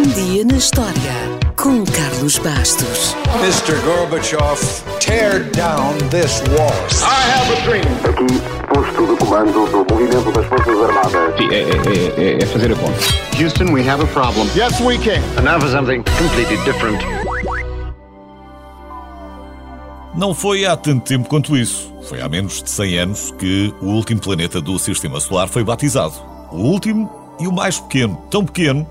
Um dia na história com Carlos Bastos. Mr. Gorbachev, tear down this wall. I have a dream. Aqui, posto de comando do movimento das Forças Armadas. Sim, é, é, é, é fazer a conta. Houston, we have a problem. Yes, we can. And now for something completely different. Não foi há tanto tempo quanto isso. Foi há menos de 100 anos que o último planeta do Sistema Solar foi batizado. O último e o mais pequeno. Tão pequeno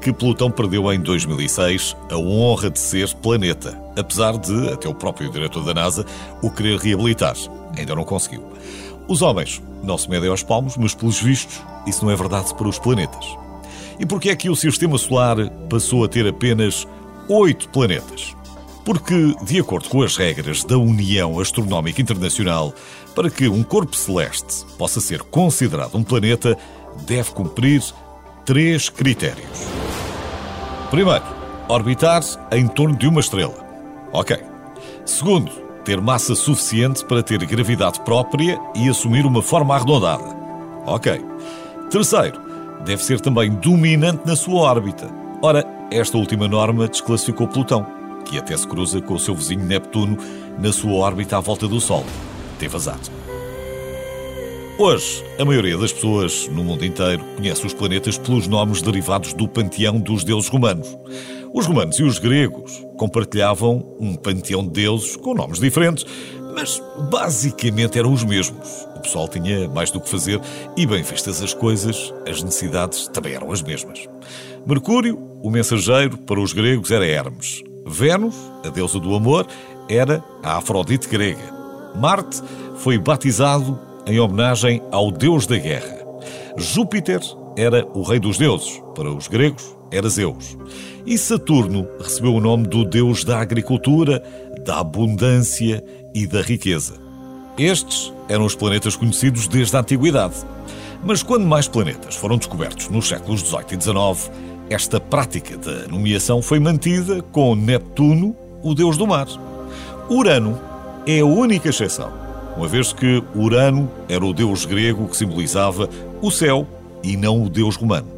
que Plutão perdeu em 2006 a honra de ser planeta, apesar de, até o próprio diretor da NASA, o querer reabilitar. Ainda não conseguiu. Os homens não se medem aos palmos, mas pelos vistos, isso não é verdade para os planetas. E porquê é que o Sistema Solar passou a ter apenas oito planetas? Porque, de acordo com as regras da União Astronómica Internacional, para que um corpo celeste possa ser considerado um planeta, deve cumprir três critérios. Primeiro, orbitar em torno de uma estrela. Ok. Segundo, ter massa suficiente para ter gravidade própria e assumir uma forma arredondada. Ok. Terceiro, deve ser também dominante na sua órbita. Ora, esta última norma desclassificou Plutão, que até se cruza com o seu vizinho Neptuno na sua órbita à volta do Sol. Teve azar. Hoje, a maioria das pessoas no mundo inteiro conhece os planetas pelos nomes derivados do panteão dos deuses romanos. Os romanos e os gregos compartilhavam um panteão de deuses com nomes diferentes, mas basicamente eram os mesmos. O pessoal tinha mais do que fazer e, bem vistas as coisas, as necessidades também eram as mesmas. Mercúrio, o mensageiro, para os gregos era Hermes. Vênus, a deusa do amor, era a Afrodite grega. Marte foi batizado em homenagem ao deus da guerra. Júpiter era o rei dos deuses, para os gregos era Zeus. E Saturno recebeu o nome do deus da agricultura, da abundância e da riqueza. Estes eram os planetas conhecidos desde a antiguidade. Mas quando mais planetas foram descobertos nos séculos XVIII e XIX, esta prática da nomeação foi mantida com Neptuno, o deus do mar. Urano é a única exceção uma vez que Urano era o deus grego que simbolizava o céu e não o deus romano.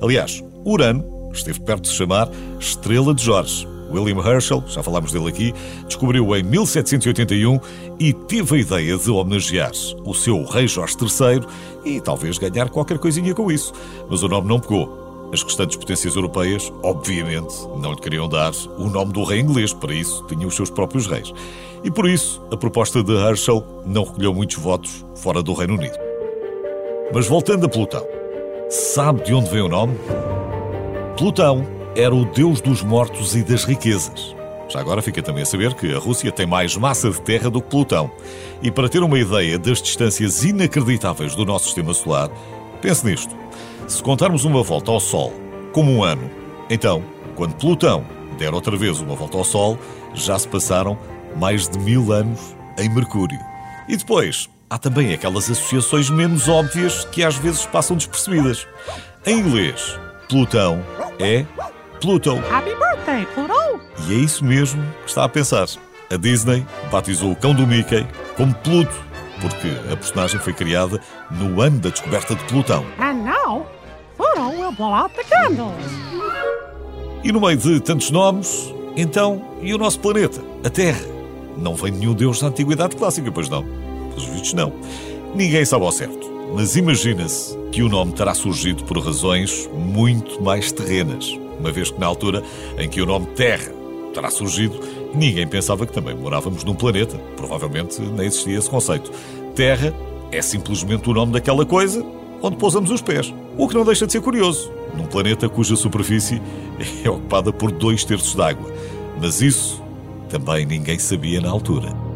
Aliás, Urano esteve perto de se chamar Estrela de Jorge. William Herschel, já falámos dele aqui, descobriu em 1781 e teve a ideia de homenagear o seu rei Jorge III e talvez ganhar qualquer coisinha com isso. Mas o nome não pegou. As restantes potências europeias, obviamente, não lhe queriam dar o nome do rei inglês, para isso tinham os seus próprios reis. E por isso, a proposta de Herschel não recolheu muitos votos fora do Reino Unido. Mas voltando a Plutão, sabe de onde vem o nome? Plutão era o deus dos mortos e das riquezas. Já agora fica também a saber que a Rússia tem mais massa de terra do que Plutão. E para ter uma ideia das distâncias inacreditáveis do nosso sistema solar, pense nisto. Se contarmos uma volta ao Sol como um ano, então, quando Plutão der outra vez uma volta ao Sol, já se passaram mais de mil anos em Mercúrio. E depois, há também aquelas associações menos óbvias que às vezes passam despercebidas. Em inglês, Plutão é Pluto. Happy birthday, Pluto! E é isso mesmo que está a pensar. A Disney batizou o cão do Mickey como Pluto, porque a personagem foi criada no ano da descoberta de Plutão. E no meio de tantos nomes, então, e o nosso planeta, a Terra? Não vem nenhum deus da Antiguidade Clássica, pois não? Pelos vistos, não. Ninguém sabe ao certo, mas imagina-se que o nome terá surgido por razões muito mais terrenas, uma vez que na altura em que o nome Terra terá surgido, ninguém pensava que também morávamos num planeta. Provavelmente nem existia esse conceito. Terra é simplesmente o nome daquela coisa onde pousamos os pés. O que não deixa de ser curioso, num planeta cuja superfície é ocupada por dois terços d'água. Mas isso também ninguém sabia na altura.